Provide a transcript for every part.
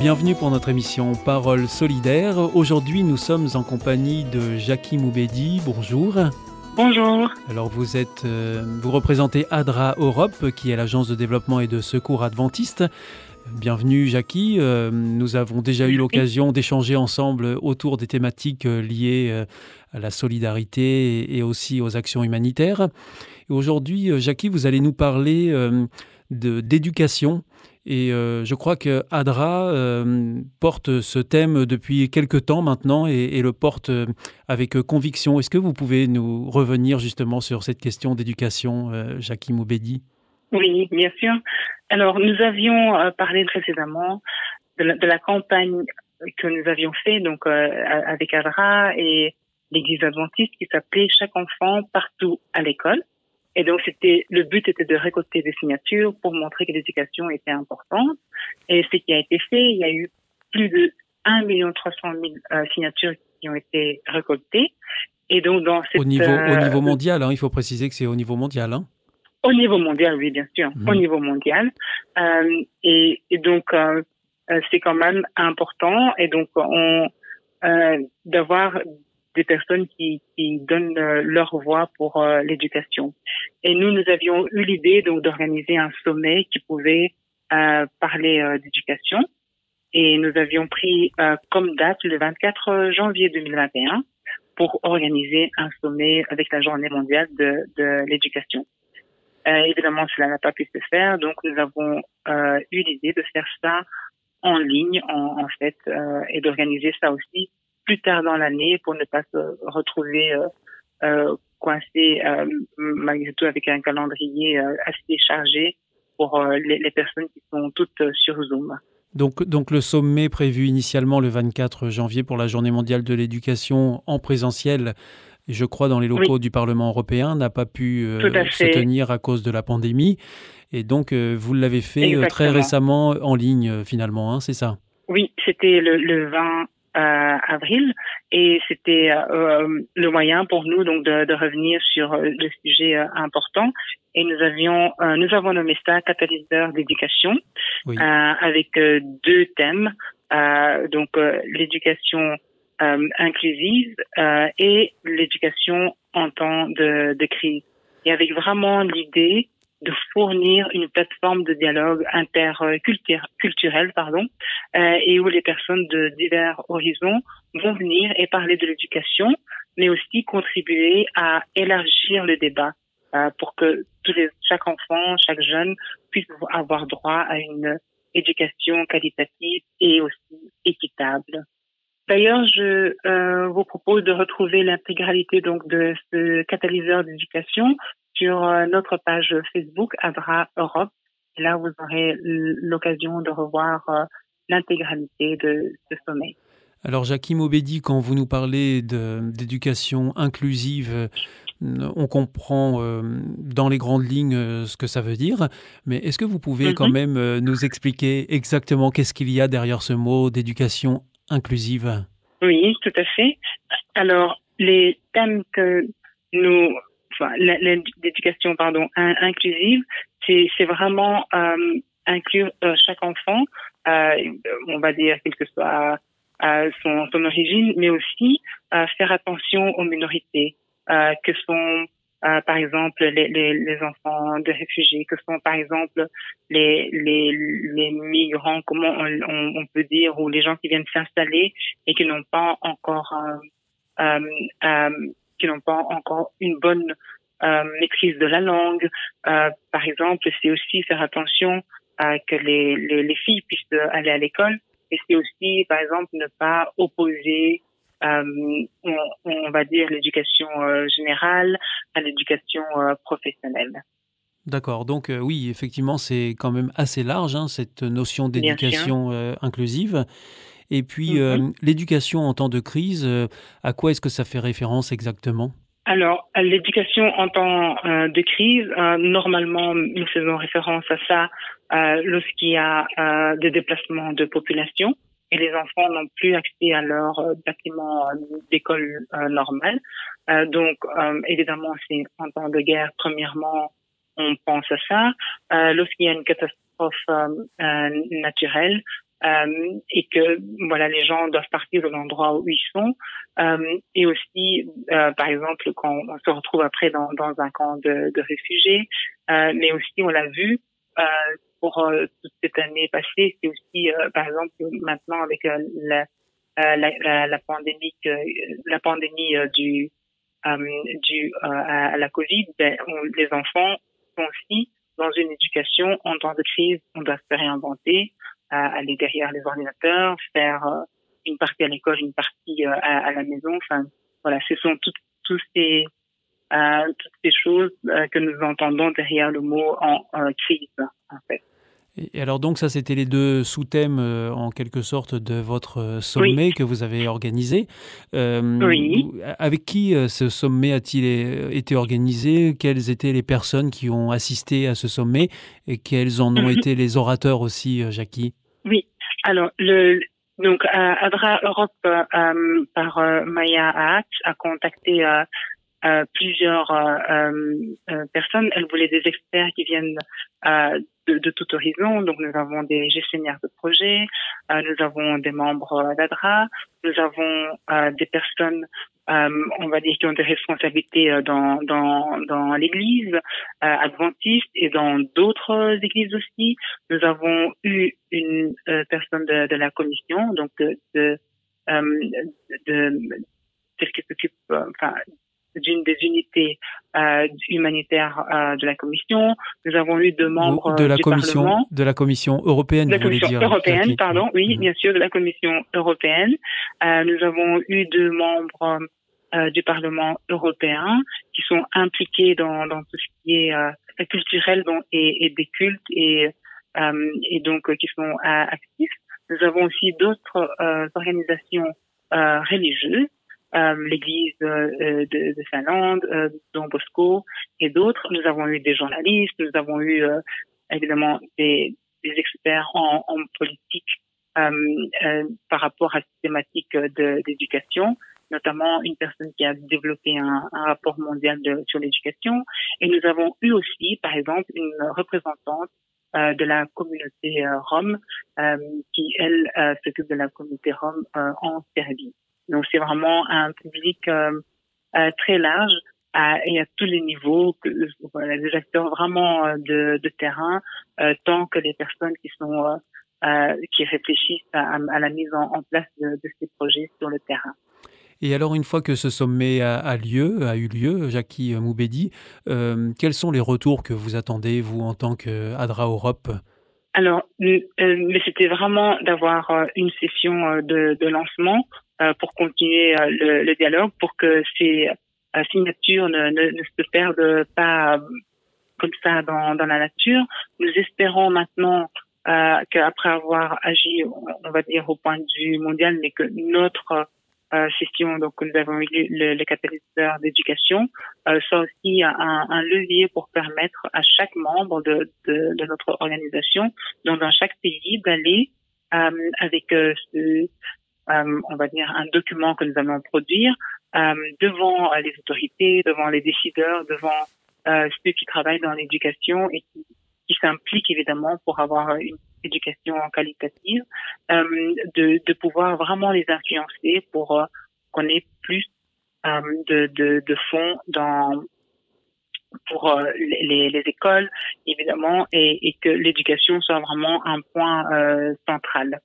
Bienvenue pour notre émission Parole solidaire. Aujourd'hui, nous sommes en compagnie de Jackie Moubedi. Bonjour. Bonjour. Alors vous êtes, euh, vous représentez ADRA Europe, qui est l'agence de développement et de secours adventiste. Bienvenue Jackie. Euh, nous avons déjà eu l'occasion d'échanger ensemble autour des thématiques euh, liées à la solidarité et aussi aux actions humanitaires. Aujourd'hui, Jackie, vous allez nous parler d'éducation et euh, je crois que Adra euh, porte ce thème depuis quelque temps maintenant et, le porte euh, avec conviction. Est-ce que vous pouvez nous revenir justement sur cette question d'éducation, Jackie Moubedi? Oui, bien sûr. Alors, nous avions parlé précédemment de la, campagne que nous avions fait avec Adra et l'Église adventiste qui s'appelait Chaque enfant partout à l'école. Et donc, c'était le but était de récolter des signatures pour montrer que l'éducation était importante. Et ce qui a été fait, il y a eu plus de 1 300 000 signatures qui ont été récoltées. Et donc, dans cette, au niveau au euh, niveau mondial, hein, il faut préciser que c'est au niveau mondial. Hein. Au niveau mondial, oui, bien sûr, au mmh. niveau mondial. Euh, et, et, donc, euh, euh, c'est quand même important. Et donc, on euh, d'avoir des personnes qui, qui donnent euh, leur voix pour euh, l'éducation. Et nous, nous avions eu l'idée donc d'organiser un sommet qui pouvait euh, parler euh, d'éducation. Et nous avions pris comme date le 24 janvier 2021 pour organiser un sommet avec la Journée mondiale de, de l'éducation. évidemment, cela n'a pas pu se faire, donc nous avons eu l'idée de faire ça en ligne, en, en fait, et d'organiser ça aussi plus tard dans l'année pour ne pas se retrouver euh, euh, coincé euh, malgré tout avec un calendrier assez chargé pour les, personnes qui sont toutes sur Zoom. Donc, donc le sommet prévu initialement le 24 janvier pour la Journée mondiale de l'éducation en présentiel, je crois dans les locaux du Parlement européen, n'a pas pu se tenir à cause de la pandémie. Et donc, vous l'avez fait très récemment en ligne finalement, hein, c'est ça? Oui, c'était le, le 20 euh, avril. Et c'était euh, le moyen pour nous donc de, de revenir sur euh, le sujet euh, important. Et nous avions euh, nous avons nommé ça catalyseur d'éducation avec deux thèmes donc l'éducation inclusive et l'éducation en temps de, de crise. Et avec vraiment l'idée de fournir une plateforme de dialogue interculturel pardon, euh, et où les personnes de divers horizons vont venir et parler de l'éducation, mais aussi contribuer à élargir le débat euh, pour que tous les, chaque enfant, chaque jeune puisse avoir droit à une éducation qualitative et aussi équitable. D'ailleurs, je euh, vous propose de retrouver l'intégralité donc de ce catalyseur d'éducation sur euh, notre page Facebook Adra Europe. là, vous aurez l'occasion de revoir euh, l'intégralité de ce sommet. Alors, Jackie Mobedi, quand vous nous parlez d'éducation inclusive, on comprend euh, dans les grandes lignes ce que ça veut dire, mais est-ce que vous pouvez quand mm-hmm. même nous expliquer exactement qu'est-ce qu'il y a derrière ce mot d'éducation inclusive Oui, tout à fait. Alors, les thèmes que nous l'éducation pardon inclusive, c'est vraiment euh, inclure euh, chaque enfant, euh, on va dire quelle que soit son origine, mais aussi faire attention aux minorités, que sont par exemple les, les, les, enfants de réfugiés, que sont par exemple les, les, les migrants, comment on, on, peut dire, ou les gens qui viennent s'installer et qui n'ont pas encore euh, euh, qui n'ont pas encore une bonne euh, maîtrise de la langue. par exemple, c'est aussi faire attention à que les, les, les filles puissent aller à l'école et c'est aussi, par exemple, ne pas opposer euh, on, on, va dire l'éducation euh, générale à l'éducation euh, professionnelle. D'accord, donc oui, effectivement, c'est quand même assez large, hein, cette notion d'éducation inclusive. Et puis, mm-hmm. l'éducation en temps de crise, à quoi est-ce que ça fait référence exactement? Alors, l'éducation en temps de crise, normalement, nous faisons référence à ça lorsqu'il y a des déplacements de population et les enfants n'ont plus accès à leur euh, bâtiment euh, d'école euh, normale. donc, évidemment, c'est en temps de guerre, premièrement, on pense à ça. Lorsqu'il y a une catastrophe naturelle, euh, et que voilà les gens doivent partir de l'endroit où ils sont euh, et aussi euh, par exemple quand on se retrouve après dans, dans un camp de, de réfugiés mais aussi on l'a vu pour euh, toute cette année passée. C'est aussi, euh, par exemple, maintenant avec euh, la, la, la, pandémie, la pandémie du, du à, la Covid, ben, les enfants sont aussi dans une éducation en temps de crise. On doit se réinventer, aller derrière les ordinateurs, faire une partie à l'école, une partie à, à, la maison. Enfin, voilà, ce sont toutes, tous ces toutes ces choses que nous entendons derrière le mot en, en crise, en fait. Et alors donc ça, c'était les deux sous-thèmes euh, en quelque sorte de votre euh, sommet que vous avez organisé. Euh, oui. Avec qui ce sommet a-t-il été organisé? Quelles étaient les personnes qui ont assisté à ce sommet? Et quels en ont mhm. été les orateurs aussi, Jackie? Oui. Alors le donc Adra Europe par Maya Haat a contacté plusieurs personnes. Elle voulait des experts qui viennent de, de, tout horizon. Donc nous avons des gestionnaires de projets, euh, nous avons des membres d'ADRA, nous avons euh, des personnes, euh, on va dire, qui ont des responsabilités euh, dans, dans, dans l'Église adventiste et dans d'autres églises aussi. Nous avons eu une personne de, de, la commission, donc de, de, de celle qui s'occupe, enfin, d'une des unités euh, humanitaires euh, de la Commission. Nous avons eu deux membres de la du commission Parlement. de la Commission européenne. De la Commission dire, européenne, pardon. Oui, mhm. bien sûr, de la Commission européenne. Euh, nous avons eu deux membres euh, du Parlement européen qui sont impliqués dans, dans tout ce qui est euh, culturel donc, et, et, des cultes et, euh, et donc qui sont actifs. Nous avons aussi d'autres organisations religieuses euh, l'église euh, de, de Finlande, euh, Don Bosco et d'autres. Nous avons eu des journalistes, nous avons eu évidemment des, des, experts en, en politique par rapport à cette thématique d'éducation notamment une personne qui a développé un, un rapport mondial de, sur l'éducation. Et nous avons eu aussi, par exemple, une représentante euh, de la communauté euh, rome euh, qui, elle, s'occupe de la communauté rome en Serbie. Donc c'est vraiment un public euh, euh, très large. Et à tous les niveaux, que, voilà, des acteurs vraiment euh, de, de terrain, tant que les personnes qui sont qui réfléchissent à, à la mise en, en place de, de, ces projets sur le terrain. Et alors, une fois que ce sommet a, a lieu, a eu lieu, Jackie Moubedi, quels sont les retours que vous attendez, vous, en tant qu'Adra Europe? Alors, euh, mais c'était vraiment d'avoir une session de, de lancement pour continuer euh, le, le, dialogue, pour que ces euh, signatures ne, ne, ne, se perdent pas comme ça dans, dans la nature. Nous espérons maintenant euh, qu'après avoir agi, on va dire au point de vue mondial, mais que notre euh, session, donc nous avons eu le, le catalyseur d'éducation, euh, soit aussi un, un, levier pour permettre à chaque membre de, de, de notre organisation, donc dans chaque pays, d'aller euh, avec ce, euh, on va dire, un document que nous allons produire euh, devant les autorités, devant les décideurs, devant euh, ceux qui travaillent dans l'éducation et qui, s'impliquent évidemment pour avoir une éducation qualitative, de, pouvoir vraiment les influencer pour qu'on ait plus de, fonds dans pour les, les, écoles, évidemment, et que l'éducation soit vraiment un point central.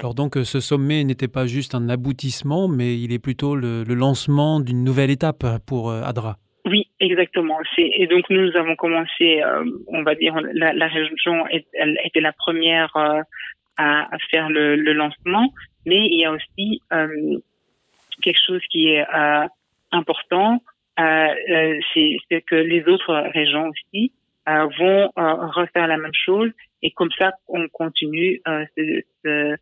Alors donc ce sommet n'était pas juste un aboutissement, mais il est plutôt le, lancement d'une nouvelle étape pour ADRA. Oui, exactement. Et donc nous avons commencé, on va dire, la, région était la première à, faire le, lancement, mais il y a aussi euh, quelque chose qui est euh, important, euh, c'est que les autres régions aussi vont refaire la même chose et comme ça on continue ce,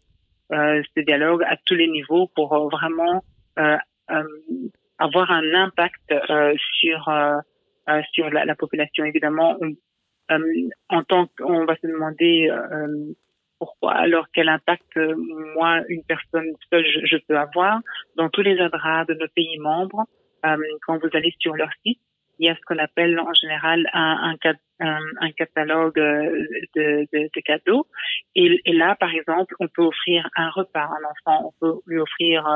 dialogue à tous les niveaux pour vraiment avoir un impact sur sur la, la, population. Évidemment, en tant qu'on va se demander pourquoi alors quel impact euh, moi une personne seule je, peux avoir dans tous les adras de nos pays membres euh, quand vous allez sur leur site il y a ce qu'on appelle en général un, un, un, catalogue euh, de, de, de cadeaux. Et, et, là par exemple on peut offrir un repas. À un enfant on peut lui offrir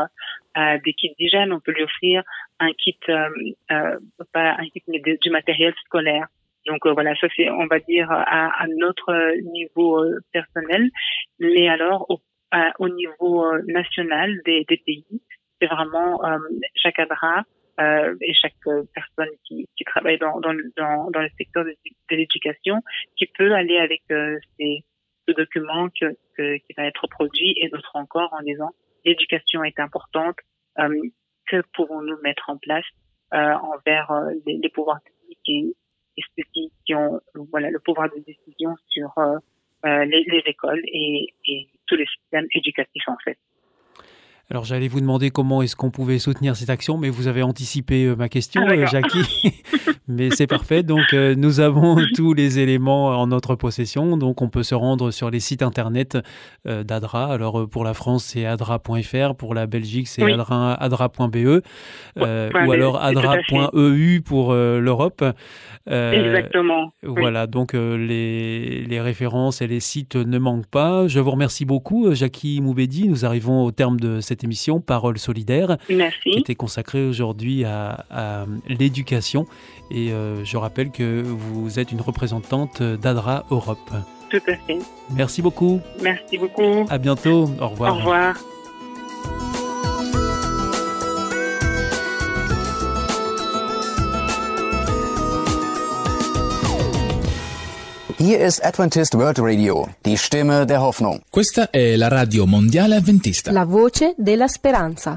euh, des kits d'hygiène. On peut lui offrir un kit euh, pas un kit mais du matériel scolaire. Donc euh, voilà, ça c'est, on va dire, à, à notre niveau euh, personnel. Mais alors, au, au niveau euh, national des, des pays, c'est vraiment chaque ADRA et chaque personne qui, qui travaille dans, dans, dans, dans, le secteur de, de l'éducation qui peut aller avec ces, ce document que, que, qui va être produit et d'autres encore en disant l'éducation est importante, que pouvons-nous mettre en place envers les, les pouvoirs publics et, ceux qui, ont voilà le pouvoir de décision sur euh, euh, les, les, écoles et, et tous les systèmes éducatifs en fait. Alors j'allais vous demander comment est-ce qu'on pouvait soutenir cette action, mais vous avez anticipé euh, ma question, ah, euh, Jackie. mais c'est parfait. Donc euh, nous avons tous les éléments en notre possession. Donc on peut se rendre sur les sites internet d'Adra. Alors pour la France c'est adra.fr, pour la Belgique c'est adra.be ou alors adra.eu pour l'Europe. Exactement. Voilà, donc les, les références et les sites ne manquent pas. Je vous remercie beaucoup, Jackie Moubedi. Nous arrivons au terme de cette émission Parole solidaire, Merci. qui était consacrée aujourd'hui à, l'éducation. Et euh, je rappelle que vous êtes une représentante d'ADRA Europe. Tout à fait. Merci beaucoup. Merci beaucoup. À bientôt. Au revoir. Au revoir. Hier ist Adventist World Radio, die Stimme der Hoffnung. Questa è la radio mondiale adventista. La voce della speranza.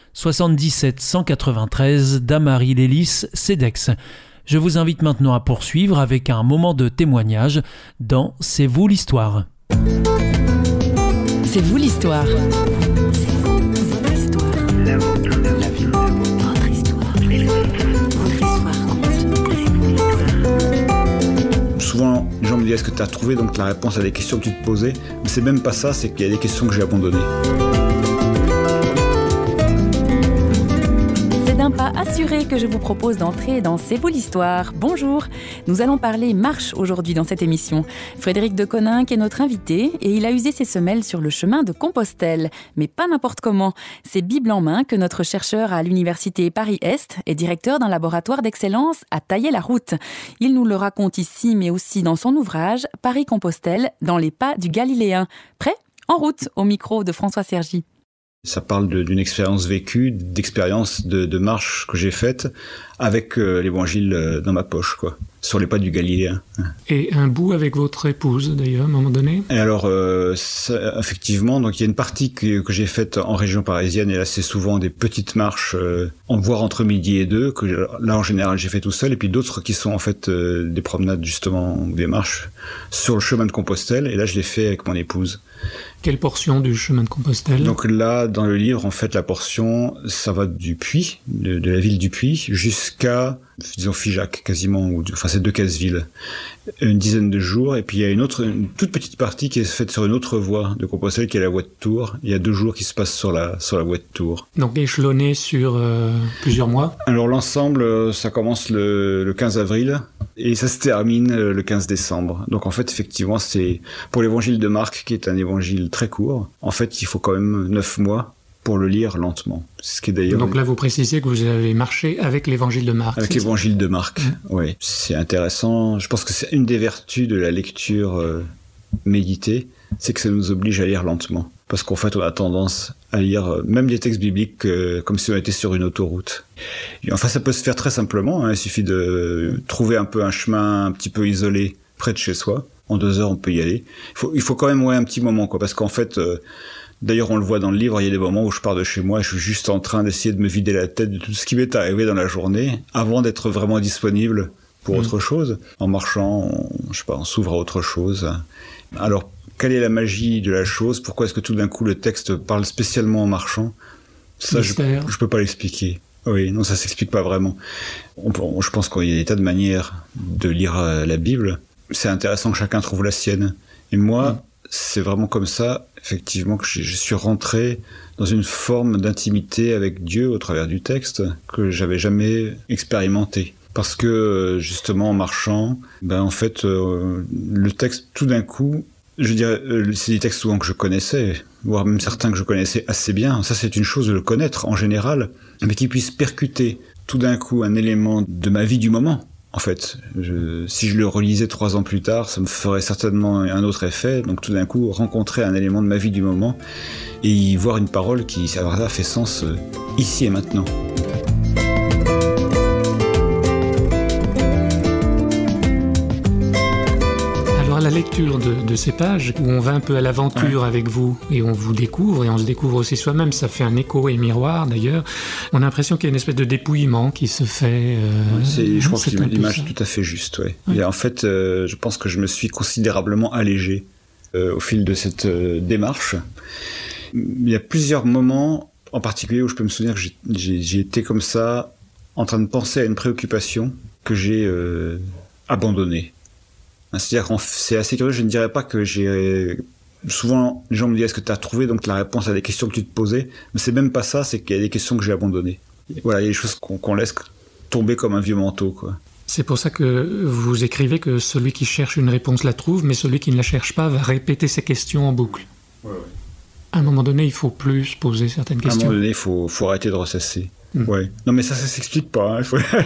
77 193 Damary Lélis, CEDEX. Je vous invite maintenant à poursuivre avec un moment de témoignage dans C'est vous l'histoire. C'est vous l'histoire. Souvent, les gens me disent est-ce que tu as trouvé? Donc la réponse à des questions que tu te posais Mais c'est même pas ça, c'est qu'il y a des questions que j'ai abandonnées. Assuré que je vous propose d'entrer dans C'est vous l'histoire. Bonjour, nous allons parler marche aujourd'hui dans cette émission. Frédéric de Coninck est notre invité et il a usé ses semelles sur le chemin de Compostelle, mais pas n'importe comment. C'est Bible en main que notre chercheur à l'université Paris-Est et directeur d'un laboratoire d'excellence a taillé la route. Il nous le raconte ici, mais aussi dans son ouvrage Paris-Compostelle, dans les pas du Galiléen. Prêt? En route, au micro de François Sergi. Ça parle d'une expérience vécue, d'expérience de, marche que j'ai faite avec euh, l'évangile euh, dans ma poche, quoi. Sur les pas du Galiléen. Et un bout avec votre épouse, d'ailleurs, à un moment donné? Et alors, euh, effectivement, donc il y a une partie que, que j'ai faite en région parisienne, et là c'est souvent des petites marches, euh, en voire entre midi et deux, que là en général j'ai fait tout seul, et puis d'autres qui sont en fait euh, des promenades justement, ou des marches sur le chemin de Compostelle, et là je l'ai fait avec mon épouse. Quelle portion du chemin de Compostelle? Donc là, dans le livre, en fait, la portion, ça va du Puy, de, de la ville du Puy, jusqu'à, disons, Figeac, quasiment, ou, enfin, c'est deux casse-villes. Une dizaine de jours, et puis il y a une autre, une toute petite partie qui est faite sur une autre voie de Compostelle, qui est la voie de Tours. Il y a deux jours qui se passent sur la, sur la voie de Tours. Donc échelonné sur euh, plusieurs mois Alors l'ensemble, euh, ça commence le, le 15 avril, et ça se termine euh, le 15 décembre. Donc en fait, effectivement, c'est pour l'évangile de Marc, qui est un évangile très court. En fait, il faut quand même neuf mois pour le lire lentement. Ce qui est d'ailleurs. Donc là, vous précisez que vous avez marché avec l'évangile de Marc. Avec l'évangile de Marc, mmh. oui. C'est intéressant. Je pense que c'est une des vertus de la lecture euh, méditée, c'est que ça nous oblige à lire lentement. Parce qu'en fait, on a tendance à lire euh, même des textes bibliques euh, comme si on était sur une autoroute. Et enfin, ça peut se faire très simplement. Hein. Il suffit de trouver un peu un chemin un petit peu isolé près de chez soi. En deux heures, on peut y aller. Il faut, il faut quand même ouais, un petit moment, quoi, parce qu'en fait, d'ailleurs, on le voit dans le livre, il y a des moments où je pars de chez moi et je suis juste en train d'essayer de me vider la tête de tout ce qui m'est arrivé dans la journée avant d'être vraiment disponible pour mmh. autre chose. En marchant, on, je sais pas, on s'ouvre à autre chose. Alors, quelle est la magie de la chose? Pourquoi est-ce que tout d'un coup le texte parle spécialement en marchant? Ça, je, je peux pas l'expliquer. Oui, non, ça s'explique pas vraiment. On, je pense qu'il y a des tas de manières de lire la Bible c'est intéressant que chacun trouve la sienne. Et moi, mm. c'est vraiment comme ça, effectivement, que je, suis rentré dans une forme d'intimité avec Dieu au travers du texte que j'avais jamais expérimenté. Parce que justement en marchant, ben en fait euh, le texte tout d'un coup, je dirais, euh, c'est des textes souvent que je connaissais, voire même certains que je connaissais assez bien. Ça c'est une chose de le connaître en général, mais qui puisse percuter tout d'un coup un élément de ma vie du moment en fait, si je le relisais trois ans plus tard, ça me ferait certainement un autre effet. Donc tout d'un coup, rencontrer un élément de ma vie du moment et y voir une parole qui, ça fait sens euh, ici et maintenant. Lecture de, ces pages, où on va un peu à l'aventure avec vous et on vous découvre et on se découvre aussi soi-même, ça fait un écho et miroir d'ailleurs. On a l'impression qu'il y a une espèce de dépouillement qui se fait. Euh, je pense que l'image est tout à fait juste. Ouais. en fait, euh, je pense que je me suis considérablement allégé euh, au fil de cette démarche. Il y a plusieurs moments en particulier où je peux me souvenir que j'ai été comme ça en train de penser à une préoccupation que j'ai abandonnée. C'est-à-dire c'est assez curieux, je ne dirais pas que j'ai... Souvent, les gens me disent est-ce que tu as trouvé? Donc la réponse à des questions que tu te posais Mais c'est même pas ça, c'est qu'il y a des questions que j'ai abandonnées. Voilà, il y a des choses qu'on laisse tomber comme un vieux manteau, quoi. C'est pour ça que vous écrivez que celui qui cherche une réponse la trouve, mais celui qui ne la cherche pas va répéter ses questions en boucle. Ouais, ouais. À un moment donné, il faut plus se poser certaines questions. À un moment donné, il faut, faut arrêter de ressasser. Hmm. Ouais. Non, mais ça, ça s'explique pas. Hein.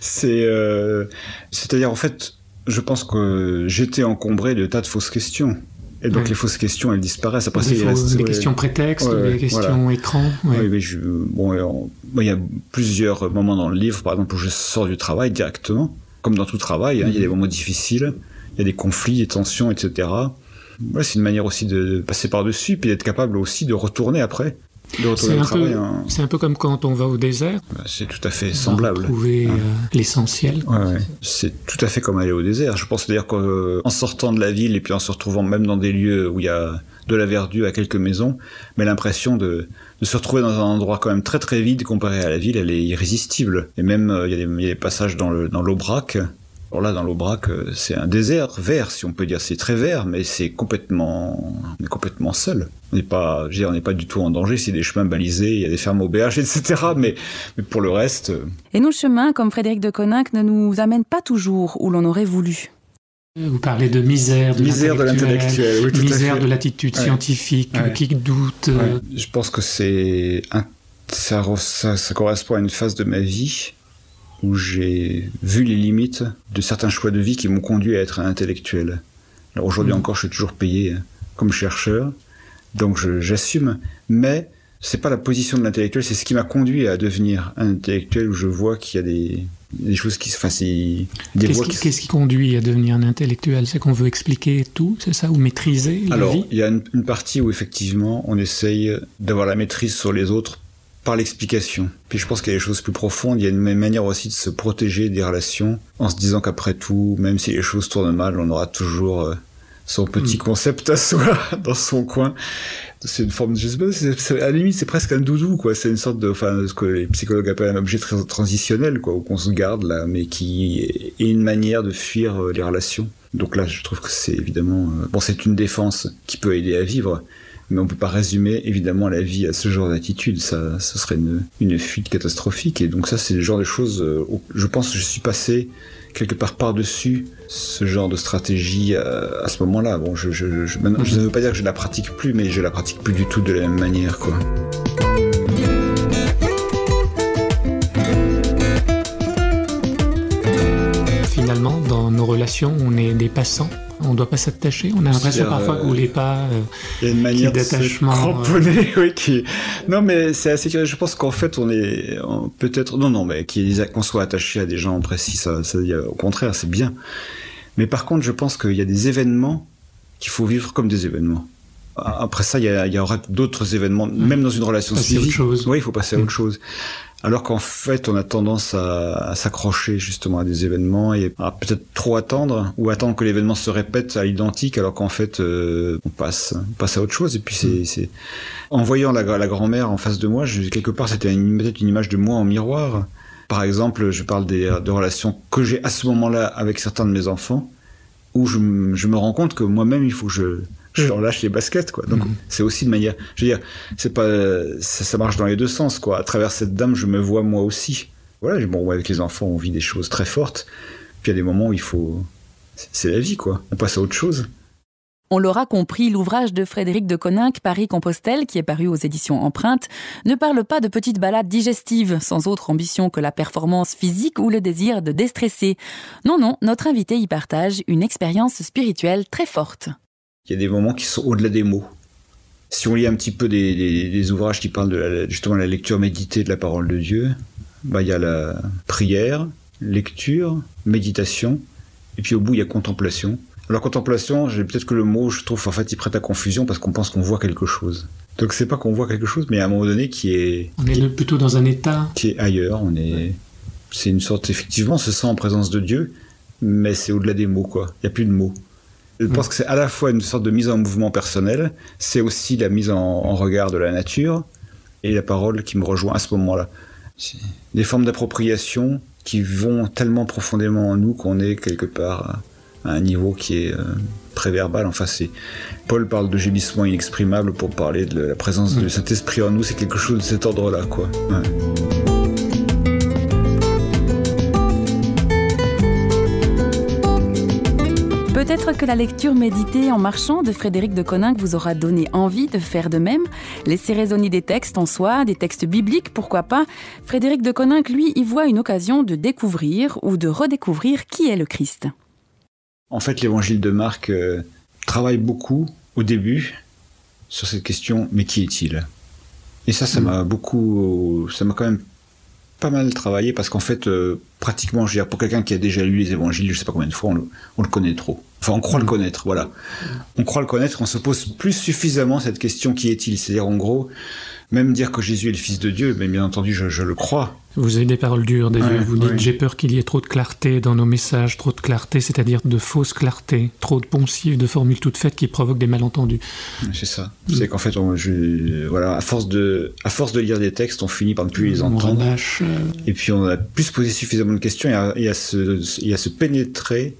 c'est, euh... c'est-à-dire en fait, je pense que j'étais encombré de tas de fausses questions. Et donc les fausses questions, elles disparaissent. Après, des, des questions prétextes, des questions écran. Oui, mais je, bon, il y a plusieurs moments dans le livre, par exemple, où je sors du travail directement, comme dans tout travail. Hein, il y a des moments difficiles, il y a des conflits, des tensions, etc. Ouais, c'est une manière aussi de passer par-dessus, puis d'être capable aussi de retourner après. C'est un, peu, hein. un peu comme quand on va au désert. Bah, c'est tout à fait semblable. Trouver euh, l'essentiel. Ouais, c'est tout à fait comme aller au désert. Je pense dire qu'en sortant de la ville et puis en se retrouvant même dans des lieux où il y a de la verdure à quelques maisons, mais l'impression de, de, se retrouver dans un endroit quand même très très vide comparé à la ville, elle est irrésistible. Et même euh, il y, y, a des passages dans l'Aubrac alors là, dans l'Aubrac, euh, c'est un désert vert, si on peut dire. C'est très vert, mais c'est complètement, on est complètement seul. On n'est pas, je veux dire, on n'est pas du tout en danger. C'est des chemins balisés, il y a des fermes auberges, etc. Mais, mais pour le reste. Euh, Et nos chemins, comme Frédéric de Coninck, ne nous amènent pas toujours où l'on aurait voulu. Vous parlez de misère de misère de l'intellectuel, oui, misère de l'attitude scientifique, ouais. qui doute. Ouais. Je pense que c'est un... ça, ça, ça correspond à une phase de ma vie où j'ai vu les limites de certains choix de vie qui m'ont conduit à être intellectuel. Alors aujourd'hui mmh. encore, je suis toujours payé comme chercheur, donc j'assume, mais c'est pas la position de l'intellectuel, c'est ce qui m'a conduit à devenir un intellectuel où je vois qu'il y a des des choses qui, enfin, c'est des Qu'est-ce qui, qui... qui, conduit à devenir un intellectuel? C'est qu'on veut expliquer tout, c'est ça, ou maîtriser la Alors, vie? il y a une, une, partie où effectivement, on essaye d'avoir la maîtrise sur les autres par l'explication. Puis je pense qu'il y a des choses plus profondes. Il y a une manière aussi de se protéger des relations en se disant qu'après tout, même si les choses tournent mal, on aura toujours euh, son petit mm. concept à soi dans son coin. C'est une forme, je sais pas, à la limite, c'est presque un doudou, quoi. C'est une sorte de, enfin, ce que les psychologues appellent un objet très transitionnel, quoi, qu'on se garde là, mais qui est une manière de fuir euh, les relations. Donc là, je trouve que c'est évidemment, euh, bon, c'est une défense qui peut aider à vivre, mais on peut pas résumer évidemment la vie à ce genre d'attitude. Ça, ce serait une, fuite catastrophique. Et donc ça, c'est le genre de choses. Euh, où je pense que je suis passé quelque part par-dessus ce genre de stratégie à, à ce moment-là. Je, je ne veux pas dire que je la pratique plus, mais je la pratique plus du tout de la même manière, quoi. Finalement, dans nos relations, on est des passants on ne doit pas s'attacher. On a l'impression parfois que vous voulez pas. Euh, il y a une manière d'attachement. Euh... oui, qui. Non, mais c'est assez curieux. Je pense qu'en fait, on est peut-être non, non, mais qu'on soit attaché à des gens précis, ça, ça au contraire, c'est bien. Mais par contre, je pense qu'il y a des événements qu'il faut vivre comme des événements. Après ça, il y, a, il y aura d'autres événements, mmh. même dans une relation civile. Oui, il faut passer à autre mmh. chose alors qu'en fait on a tendance à, s'accrocher justement à des événements et à peut-être trop attendre ou attendre que l'événement se répète à l'identique alors qu'en fait euh, on passe on passe à autre chose et puis c'est mm. en voyant la, la grand-mère en face de moi je, quelque part c'était peut-être une image de moi en miroir par exemple je parle des de relations que j'ai à ce moment-là avec certains de mes enfants où je, je me rends compte que moi-même il faut que je je leur lâche les baskets quoi. Donc mhm. c'est aussi de manière, je veux dire, c'est pas ça, ça, marche dans les deux sens quoi. À travers cette dame, je me vois moi aussi. Voilà, bon avec les enfants, on vit des choses très fortes. Puis il y a des moments où il faut c'est la vie quoi. On passe à autre chose. On l'aura compris, l'ouvrage de Frédéric de Coninck, Paris-Compostelle, qui est paru aux éditions Empreintes, ne parle pas de petites balades digestives, sans autre ambition que la performance physique ou le désir de déstresser. Non, non, notre invité y partage une expérience spirituelle très forte. Il y a des moments qui sont au-delà des mots. Si on lit un petit peu des, des, des ouvrages qui parlent de la, justement la lecture méditée de la parole de Dieu, bah, il y a la prière, lecture, méditation, et puis au bout il y a contemplation. Alors contemplation, peut-être que le mot, je trouve en fait il prête à confusion parce qu'on pense qu'on voit quelque chose. Donc c'est pas qu'on voit quelque chose, mais à un moment donné qui est. On est plutôt dans un état. Qui est ailleurs. On est. C'est une sorte effectivement, on se sent en présence de Dieu, mais c'est au-delà des mots quoi. Il y a plus de mots. Je pense que c'est à la fois une sorte de mise en mouvement personnel, c'est aussi la mise en, regard de la nature et la parole qui me rejoint à ce moment-là. Des formes d'appropriation qui vont tellement profondément en nous qu'on est quelque part à un niveau qui est euh, préverbal. Enfin, c'est Paul parle de gémissement inexprimable pour parler de la présence de cet esprit en nous. C'est quelque chose de cet ordre-là, quoi. Ouais. Peut-être que la lecture méditée en marchant de Frédéric de Coninck vous aura donné envie de faire de même. Laisser résonner des textes en soi, des textes bibliques, pourquoi pas. Frédéric de Coninck, lui, y voit une occasion de découvrir ou de redécouvrir qui est le Christ. En fait, l'évangile de Marc euh, travaille beaucoup au début sur cette question mais qui est-il? Et ça, ça mm. m'a beaucoup. Ça m'a quand même pas mal travaillé parce qu'en fait, euh, pratiquement, je veux dire, pour quelqu'un qui a déjà lu les évangiles, je sais pas combien de fois, on le, on le connaît trop. Enfin, on croit le connaître, voilà. On croit le connaître, on se pose plus suffisamment cette question qui est-il? C'est-à-dire, en gros, même dire que Jésus est le Fils de Dieu, mais bien entendu, je, je le crois. Vous avez des paroles dures, des ouais, vous dites j'ai peur qu'il y ait trop de clarté dans nos messages, trop de clarté, c'est-à-dire de fausse clarté, trop de poncifs, de formules toutes faites qui provoquent des malentendus. C'est ça. Mm. C'est qu'en fait, on, je, voilà, à force de, à force de lire des textes, on finit par ne plus les entendre. Relâche, euh... Et puis on a plus posé suffisamment de questions et à, et à, se, et à se pénétrer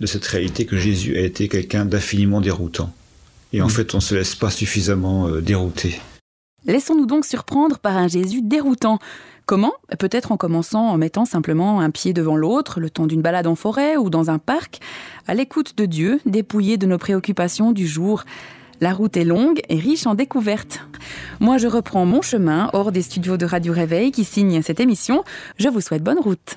de cette réalité que Jésus a été quelqu'un d'infiniment déroutant. Et en mmh. fait, on ne se laisse pas suffisamment euh, dérouter. Laissons-nous donc surprendre par un Jésus déroutant. Comment? Peut-être en commençant en mettant simplement un pied devant l'autre, le temps d'une balade en forêt ou dans un parc, à l'écoute de Dieu, dépouillé de nos préoccupations du jour. La route est longue et riche en découvertes. Moi, je reprends mon chemin hors des studios de Radio Réveil qui signent cette émission. Je vous souhaite bonne route.